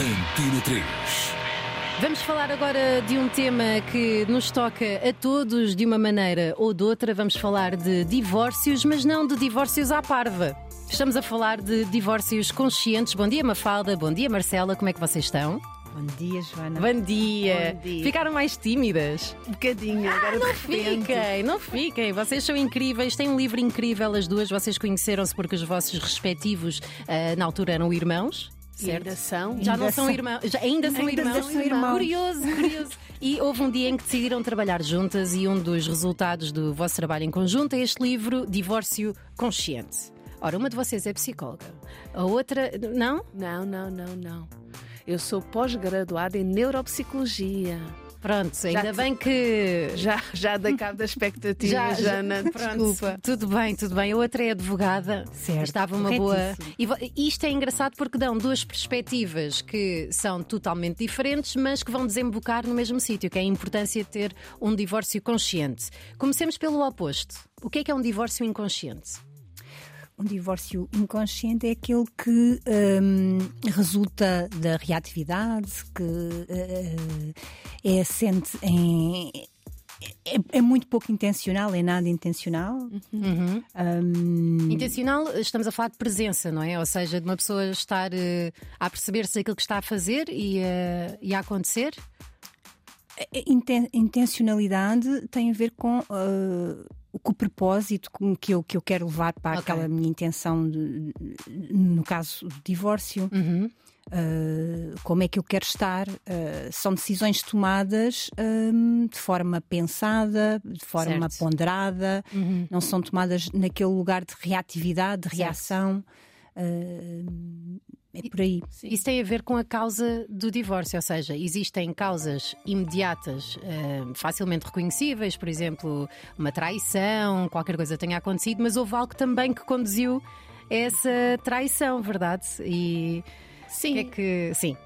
Antena 3. Vamos falar agora de um tema que nos toca a todos de uma maneira ou de outra. Vamos falar de divórcios, mas não de divórcios à parva. Estamos a falar de divórcios conscientes. Bom dia, Mafalda. Bom dia, Marcela. Como é que vocês estão? Bom dia, Joana. Bom dia. Bom dia. Ficaram mais tímidas? Um bocadinho, agora Não fiquem, não fiquem. Vocês são incríveis. Têm um livro incrível, as duas. Vocês conheceram-se porque os vossos respectivos, ah, na altura, eram irmãos. Certo? ainda são. Já não Ainda são irmãos. Já, ainda são Ainda irmãos. são irmãos. Curioso, curioso. E houve um dia em que decidiram trabalhar juntas e um dos resultados do vosso trabalho em conjunto é este livro Divórcio Consciente. Ora, uma de vocês é psicóloga, a outra. Não? Não, não, não, não. Eu sou pós-graduada em neuropsicologia. Pronto, ainda te- bem que. Já, já dei cabo da expectativa, Já, já- Jana. pronto, Desculpa. Tudo bem, tudo bem. A outra é advogada. Certo, Estava uma boa. E isto é engraçado porque dão duas perspectivas que são totalmente diferentes, mas que vão desembocar no mesmo sítio, que é a importância de ter um divórcio consciente. Comecemos pelo oposto. O que é que é um divórcio inconsciente? Um divórcio inconsciente é aquele que hum, resulta da reatividade, que eh, é assente em. É, é muito pouco intencional, é nada intencional. Uhum. Hum, Intencional, estamos a falar de presença, não é? Ou seja, de uma pessoa estar eh, a perceber-se daquilo que está a fazer e, eh, e a acontecer. Inten- intencionalidade tem a ver com. ah, o propósito com que eu, que eu quero levar para Ok. aquela minha intenção, de- no caso do divórcio, Uhum. Uh, como é que eu quero estar. Uh, são decisões tomadas um, de forma pensada, de forma Certo. ponderada, Uhum. não são tomadas naquele lugar de reatividade, de Certo. reação. Uh, é por aí. Isso tem a ver com a causa do divórcio, ou seja, existem causas imediatas, eh, facilmente reconhecíveis, por exemplo, uma traição, qualquer coisa tenha acontecido, mas houve algo também que conduziu a essa traição, verdade? E Sim, que é que. Sim.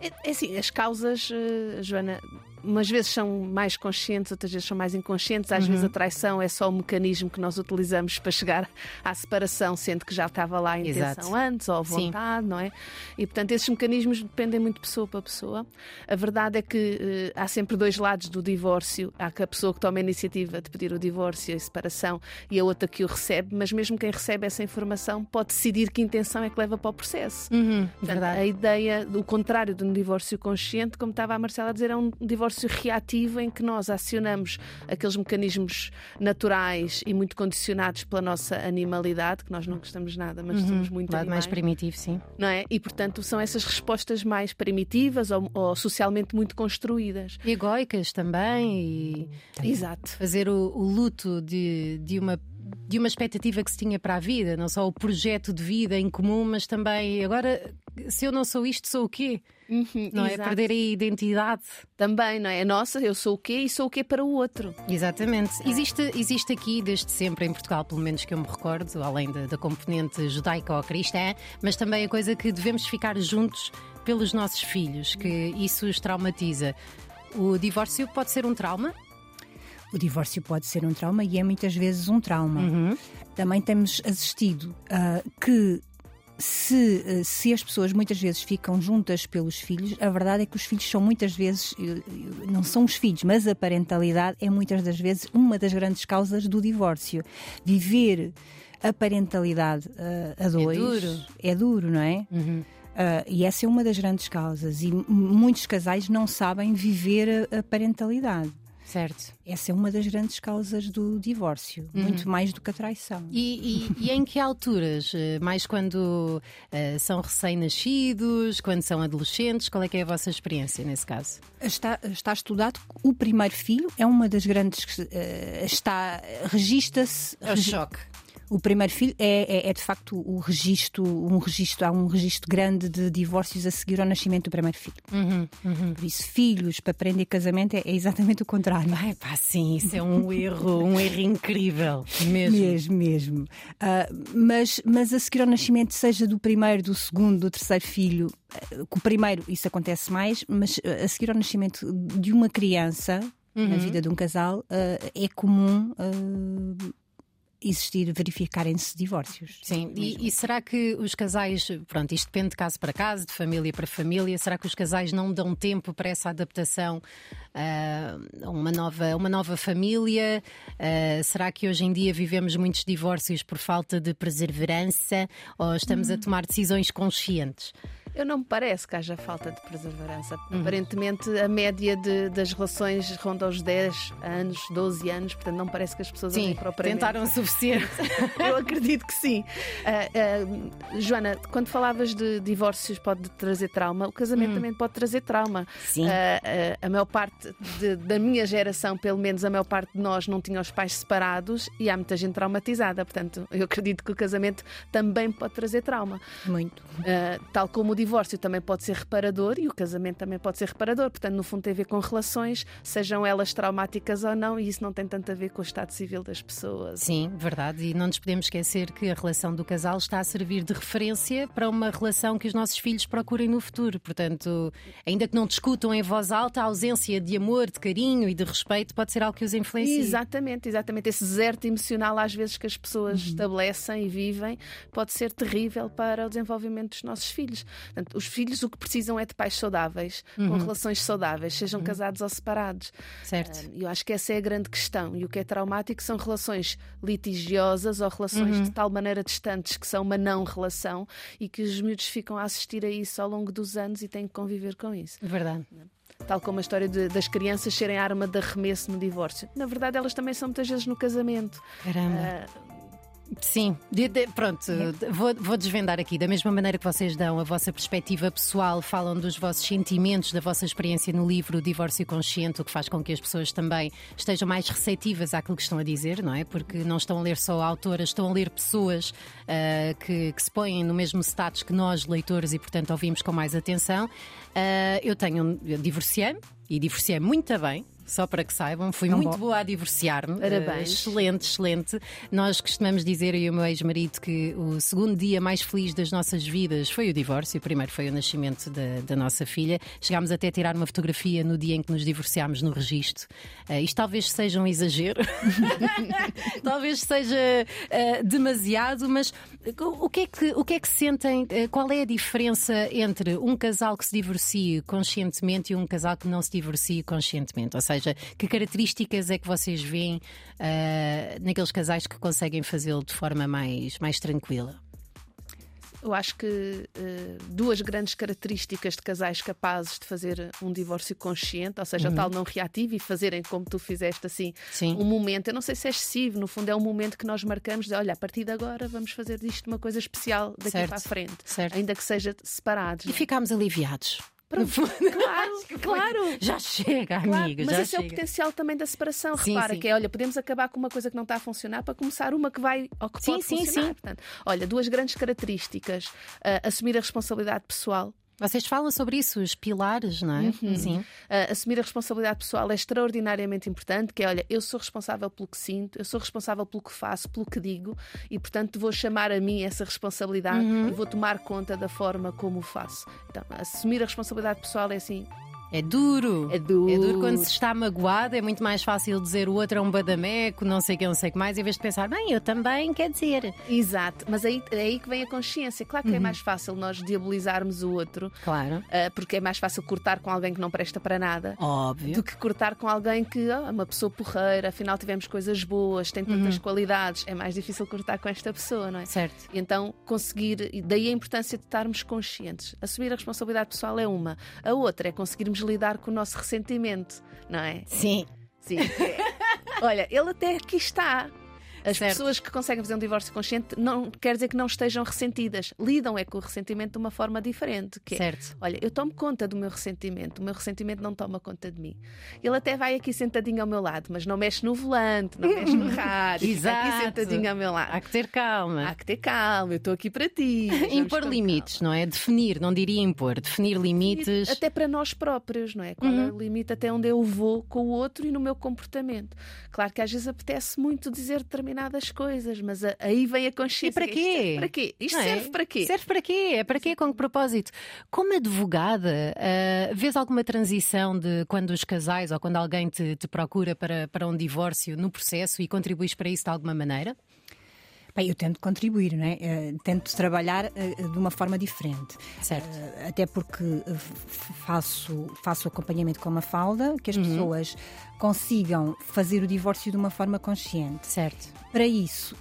é, é assim, as causas, eh, Joana, umas vezes são mais conscientes, outras vezes são mais inconscientes. Às Uhum. vezes a traição é só o mecanismo que nós utilizamos para chegar à separação, sendo que já estava lá a intenção Exato. antes ou a Sim. vontade, não é? E portanto esses mecanismos dependem muito de pessoa para pessoa. A verdade é que eh, há sempre dois lados do divórcio. Há que a pessoa que toma a iniciativa de pedir o divórcio e a separação e a outra que o recebe, mas mesmo quem recebe essa informação pode decidir que intenção é que leva para o processo. Uhum, Portanto. A ideia, o contrário de um divórcio consciente, como estava a Marcela a dizer, é um divórcio reativo em que nós acionamos aqueles mecanismos naturais e muito condicionados pela nossa animalidade, que nós não gostamos nada, mas somos muito Uhum. Lado mais animais, primitivo, sim. não é? E portanto são essas respostas mais primitivas ou, ou socialmente muito construídas. E egóicas também, e Exato. fazer o, o luto de, de uma. De uma expectativa que se tinha para a vida, não só o projeto de vida em comum, mas também agora, se eu não sou isto, sou o quê? Não é? Exato. Perder a identidade. Também, não é? Nossa, eu sou o quê e sou o quê para o outro. Exatamente. Existe, existe aqui, desde sempre, em Portugal, pelo menos que eu me recordo, além da, da componente judaica ou cristã, mas também a coisa que devemos ficar juntos pelos nossos filhos, que isso os traumatiza. O divórcio pode ser um trauma? O divórcio pode ser um trauma e é muitas vezes um trauma. Uhum. Também temos assistido ah, que. Se, ah, se as pessoas muitas vezes ficam juntas pelos filhos, a verdade é que os filhos são muitas vezes, não são os filhos, mas a parentalidade é muitas das vezes uma das grandes causas do divórcio. Viver a parentalidade ah, a dois duro. é duro, não é? Uhum. Ah, e essa é uma das grandes causas. E muitos casais não sabem viver a- a parentalidade. Certo. Essa é uma das grandes causas do divórcio, Uhum. muito mais do que a traição. E, e- e em que alturas? Eh, Mais quando eh, são recém-nascidos, quando são adolescentes? Qual é que é a vossa experiência nesse caso? Está, está estudado o primeiro filho é uma das grandes. eh, está. registra-se. É o choque. O primeiro filho é, é, é, de facto o registro, um registro, há um registro grande de divórcios a seguir ao nascimento do primeiro filho. Uhum, uhum. Por isso, filhos para prender casamento é, é exatamente o contrário. Ai, pá, sim, isso é um erro, um erro incrível. Mesmo. Mesmo, mesmo. Ah, mas, mas a seguir ao nascimento, seja do primeiro, do segundo, do terceiro filho, ah, com o primeiro isso acontece mais, mas ah, a seguir ao nascimento de uma criança, na vida de um casal, ah, é comum ah, existir, verificarem-se divórcios. Sim, e, e, será que os casais, pronto, isto depende de caso para caso, de família para família, será que os casais não dão tempo para essa adaptação uh, a uma nova, uma nova família? Uh, será que hoje em dia vivemos muitos divórcios por falta de perseverança ou estamos hum. a tomar decisões conscientes? Eu não me parece que haja falta de perseverança. Uhum. Aparentemente, a média de, das relações ronda os 10 anos, 12 anos, portanto, não parece que as pessoas sim, propriamente. Tentaram o suficiente. Eu acredito que sim. Uh, uh, Joana, quando falavas de divórcios pode trazer trauma, o casamento uhum. também pode trazer trauma. Sim. Uh, a maior parte de, da minha geração, pelo menos a maior parte de nós, não tinha os pais separados e há muita gente traumatizada. Portanto, eu acredito que o casamento também pode trazer trauma. Muito. tal como o divórcio também pode ser reparador e o casamento também pode ser reparador. Portanto, no fundo, tem a ver com relações, sejam elas traumáticas ou não, e isso não tem tanto a ver com o estado civil das pessoas. Sim, verdade. E não nos podemos esquecer que a relação do casal está a servir de referência para uma relação que os nossos filhos procurem no futuro. Portanto, ainda que não discutam em voz alta, a ausência de amor, de carinho e de respeito pode ser algo que os influencia. Exatamente, exatamente. Esse deserto emocional, às vezes, que as pessoas uhum. estabelecem e vivem, pode ser terrível para o desenvolvimento dos nossos filhos. Portanto, os filhos o que precisam é de pais saudáveis, uhum. com relações saudáveis, sejam uhum. casados ou separados. Certo. Uh, eu acho que essa é a grande questão. E o que é traumático são relações litigiosas ou relações uhum. de tal maneira distantes que são uma não relação e que os miúdos ficam a assistir a isso ao longo dos anos e têm que conviver com isso. Verdade tal como a história de, das crianças serem arma de arremesso no divórcio. Na verdade, elas também são muitas vezes no casamento. Caramba. Uh, Sim, de, de, pronto, vou, vou, desvendar aqui. Da mesma maneira que vocês dão a vossa perspectiva pessoal, falam dos vossos sentimentos, da vossa experiência no livro Divórcio Consciente, o que faz com que as pessoas também estejam mais receptivas àquilo que estão a dizer, não é? Porque não estão a ler só autoras, estão a ler pessoas uh, que, que, se põem no mesmo status que nós, leitores, e portanto ouvimos com mais atenção. Uh, eu tenho, divorciei-me e divorciei muito bem só para que saibam. Fui muito bom. boa a divorciar-me. Parabéns. Uh, excelente, excelente. Nós costumamos dizer, eu e o meu ex-marido, que o segundo dia mais feliz das nossas vidas foi o divórcio. O primeiro foi o nascimento da, da nossa filha. Chegámos até a tirar uma fotografia no dia em que nos divorciámos no registro. Uh, isto talvez seja um exagero. talvez seja uh, demasiado, mas o que, é que, o que é que sentem? qual é a diferença entre um casal que se divorcie conscientemente e um casal que não se divorcie conscientemente? Ou seja, seja, que características é que vocês veem uh, naqueles casais que conseguem fazê-lo de forma mais, mais tranquila? Eu acho que uh, duas grandes características de casais capazes de fazer um divórcio consciente, ou seja, uhum. tal não reativo e fazerem como tu fizeste assim, Sim. um momento, eu não sei se é excessivo, no fundo é um momento que nós marcamos de olha, a partir de agora vamos fazer disto uma coisa especial daqui certo. para a frente, certo. ainda que seja separados. E ficámos aliviados. Pronto, claro, claro. Já chega, claro, amiga. Mas esse chega. é o potencial também da separação. Sim, Repara sim. que é, olha, podemos acabar com uma coisa que não está a funcionar para começar uma que vai ou que sim, pode sim, funcionar. Sim. Portanto, olha, duas grandes características: uh, assumir a responsabilidade pessoal vocês falam sobre isso, os pilares, não é? Uhum. Sim. Uh, assumir a responsabilidade pessoal é extraordinariamente importante, que é, olha, eu sou responsável pelo que sinto, eu sou responsável pelo que faço, pelo que digo, e portanto vou chamar a mim essa responsabilidade uhum. e vou tomar conta da forma como o faço. Então, assumir a responsabilidade pessoal é assim, é duro. É duro. É duro quando se está magoado, é muito mais fácil dizer o outro é um badameco, não sei o que, não sei o que mais, em vez de pensar, bem, eu também, quer dizer. Exato, mas aí, é aí que vem a consciência. Claro que é uhum. é mais fácil nós diabolizarmos o outro. Claro. Uh, porque é mais fácil cortar com alguém que não presta para nada. Óbvio. Do que cortar com alguém que é oh, uma pessoa porreira, afinal tivemos coisas boas, tem tantas uhum. qualidades. É mais difícil cortar com esta pessoa, não é? Certo. E então conseguir, daí a importância de estarmos conscientes. Assumir a responsabilidade pessoal é uma. A outra é conseguirmos lidar com o nosso ressentimento, não é? Sim. Sim. Olha, ele até aqui está. As certo. pessoas que conseguem fazer um divórcio consciente não quer dizer que não estejam ressentidas. Lidam é com o ressentimento de uma forma diferente. Que é, certo. olha, eu tomo conta do meu ressentimento, o meu ressentimento não toma conta de mim. Ele até vai aqui sentadinho ao meu lado, mas não mexe no volante, não mexe no rádio. Exato. aqui sentadinho ao meu lado. Há que ter calma. Há que ter calma, eu estou aqui para ti. impor limites, calma. não é? Definir, não diria impor, definir limites. Até para nós próprios, não é? Qual uhum. é o limite até onde eu vou com o outro e no meu comportamento. Claro que às vezes apetece muito dizer determinadas coisas mas aí vem a consciência. E para quê? Para quê? Isto é? serve para quê? Serve para quê? É para quê? Com que propósito? Como advogada, uh, vês alguma transição de quando os casais ou quando alguém te, te procura para, para um divórcio no processo e contribuis para isso de alguma maneira? Bem, eu tento contribuir, não é? Uh, tento trabalhar uh, de uma forma diferente. Certo. Uh, até porque faço, faço acompanhamento com uma falda, que as uhum. pessoas consigam fazer o divórcio de uma forma consciente. Certo. Para isso,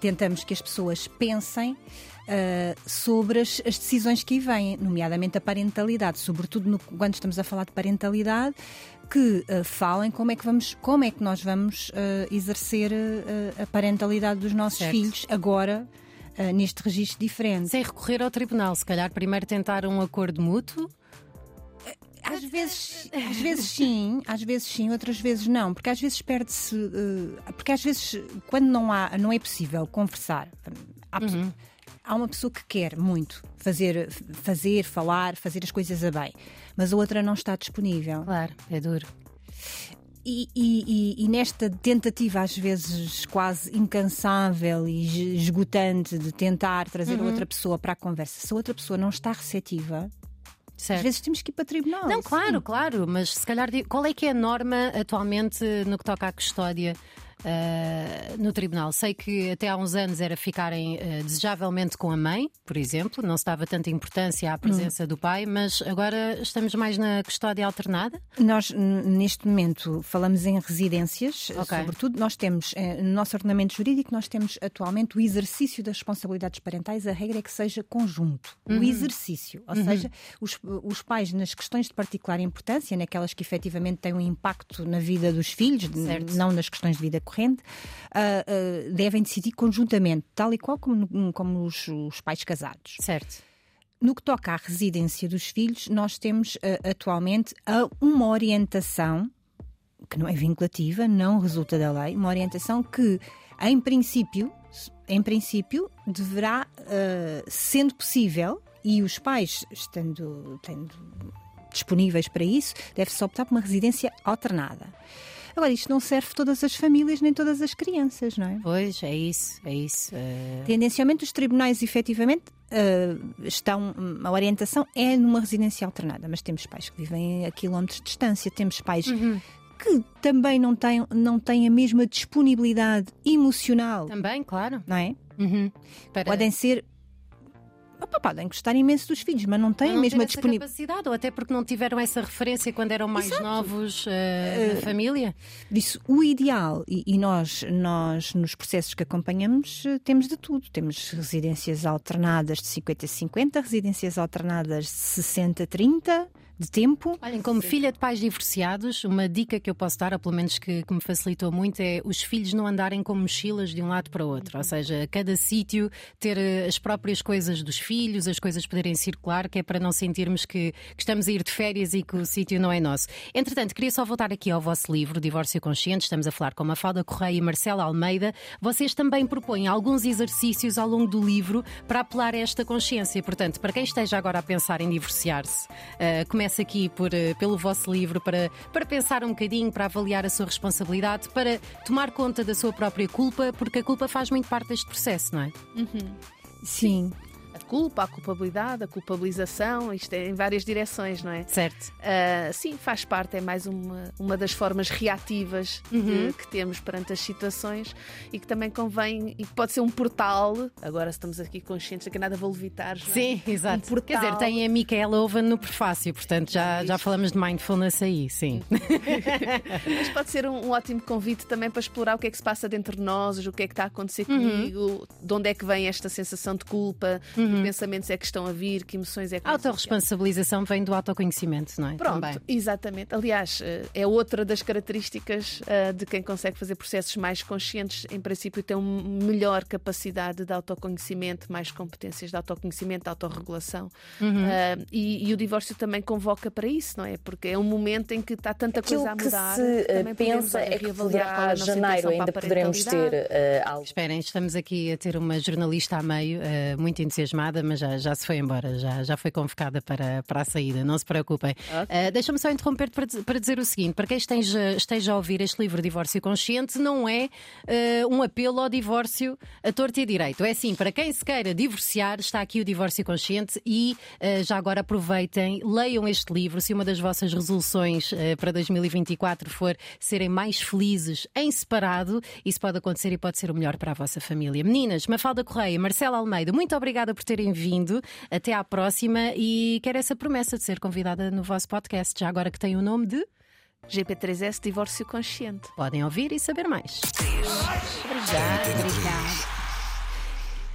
tentamos que as pessoas pensem sobre as, as, decisões que aí vêm, nomeadamente a parentalidade, sobretudo no, quando estamos a falar de parentalidade, que uh, falem como é que vamos, como é que nós vamos uh, exercer a parentalidade dos nossos certo. filhos agora. neste registro diferente. Sem recorrer ao tribunal, se calhar primeiro tentar um acordo mútuo às vezes, às vezes sim, às vezes sim, outras vezes não, porque às vezes perde-se, uh, porque às vezes quando não há, não é possível conversar, há, uhum há uma pessoa que quer muito fazer, fazer, falar, fazer as coisas a bem, mas a outra não está disponível. Claro, é duro. E, e, e, nesta tentativa, às vezes quase incansável e esgotante, de tentar trazer uhum. outra pessoa para a conversa, se a outra pessoa não está receptiva, Certo. Às vezes temos que ir para o tribunal. Não, claro, sim. claro, mas se calhar qual é que é a norma atualmente no que toca à custódia uh, no tribunal. Sei que até há uns anos era ficarem uh, desejavelmente com a mãe, por exemplo, não se dava tanta importância à presença hum. do pai, mas agora estamos mais na custódia alternada? Nós, neste momento, falamos em residências, okay. sobretudo. Nós temos, eh, no nosso ordenamento jurídico, nós temos atualmente o exercício das responsabilidades parentais, a regra é que seja conjunto. Uhum. O exercício, ou uhum. seja, os, os pais, nas questões de particular importância, naquelas que efetivamente têm um impacto na vida dos filhos, certo. não nas questões de vida corrente, uh, uh, devem decidir conjuntamente, tal e qual como, como os, os pais casados. Certo. No que toca à residência dos filhos, nós temos uh, atualmente uma orientação que não é vinculativa, não resulta da lei, uma orientação que, em princípio, em princípio, deverá, sendo possível, e os pais estando, tendo disponíveis para isso, deve-se optar por uma residência alternada. Agora, isto não serve todas as famílias nem todas as crianças, não é? Pois, é isso, é isso. Uh... Tendencialmente, os tribunais, efetivamente, uh, estão. A orientação é numa residência alternada, mas temos pais que vivem a quilómetros de distância, temos pais. Uhum que também não têm, não têm a mesma disponibilidade emocional. Também, claro. Não é? Uhum. Para... Podem ser opa, podem gostar imenso dos filhos, mas não têm não a mesma disponibilidade. capacidade, ou até porque não tiveram essa referência quando eram mais Exato. novos uh, uh, na família. Disso, o ideal, e, e, nós, nós nos processos que acompanhamos, uh, temos de tudo. Temos residências alternadas de 50-50, residências alternadas de 60-30 de tempo. Olhem, como Sim. filha de pais divorciados, uma dica que eu posso dar, ou pelo menos que, que, me facilitou muito, é os filhos não andarem com mochilas de um lado para o outro. Ou seja, cada sítio ter eh, as próprias coisas dos filhos, as coisas poderem circular, que é para não sentirmos que, que estamos a ir de férias e que o sítio não é nosso. Entretanto, queria só voltar aqui ao vosso livro, Divórcio Consciente. Estamos a falar com Mafalda Correia e Marcela Almeida. Vocês também propõem alguns exercícios ao longo do livro para apelar a esta consciência. Portanto, para quem esteja agora a pensar em divorciar-se, uh, começa aqui por, eh, pelo vosso livro para, para pensar um bocadinho, para avaliar a sua responsabilidade, para tomar conta da sua própria culpa, porque a culpa faz muito parte deste processo, não é? Uhum. Sim a culpa, a culpabilidade, a culpabilização, isto é em várias direções, não é? Certo. Uh, sim, faz parte, é mais uma, uma das formas reativas uhum. que temos perante as situações e que também convém, e que pode ser um portal, agora estamos aqui conscientes de que nada vou levitar. Já, sim, exato. Um portal... Quer dizer, tem a Micaela Oven no prefácio, portanto já, já falamos de mindfulness aí, sim. Mas pode ser um, um, ótimo convite também para explorar o que é que se passa dentro de nós, o que é que está a acontecer uhum. comigo, de onde é que vem esta sensação de culpa. Uhum uhum. que pensamentos é que estão a vir, que emoções é que A autorresponsabilização vem do autoconhecimento, não é? Pronto, Também. exatamente. Aliás, eh, é outra das características uh, de quem consegue fazer processos mais conscientes, em princípio, tem uma melhor capacidade de autoconhecimento, mais competências de autoconhecimento, de autorregulação. Uhum. Uh, e, e, o divórcio também convoca para isso, não é? Porque é um momento em que está tanta Aquilo coisa a mudar. Que se também pensa é que poderá, é janeiro ainda poderemos ter uh, algo. Esperem, estamos aqui a ter uma jornalista a meio, muito entusiasmada entusiasmada, mas já, já se foi embora, já, já foi convocada para, para a saída, não se preocupem. Okay. Uh, Deixa-me só interromper para, para dizer o seguinte: para quem esteja, esteja a ouvir este livro Divórcio Consciente, não é uh, um apelo ao divórcio a torto e a direito. É assim, para quem se queira divorciar, está aqui o Divórcio Consciente e uh, já agora aproveitem, leiam este livro. Se uma das vossas resoluções para 2024 for serem mais felizes em separado, isso pode acontecer e pode ser o melhor para a vossa família. Meninas, Mafalda Correia, Marcela Almeida, muito obrigada por terem vindo. Até à próxima e quero essa promessa de ser convidada no vosso podcast, já agora que tem o nome de. GP3S Divórcio Consciente. Podem ouvir e saber mais. Obrigada, obrigada.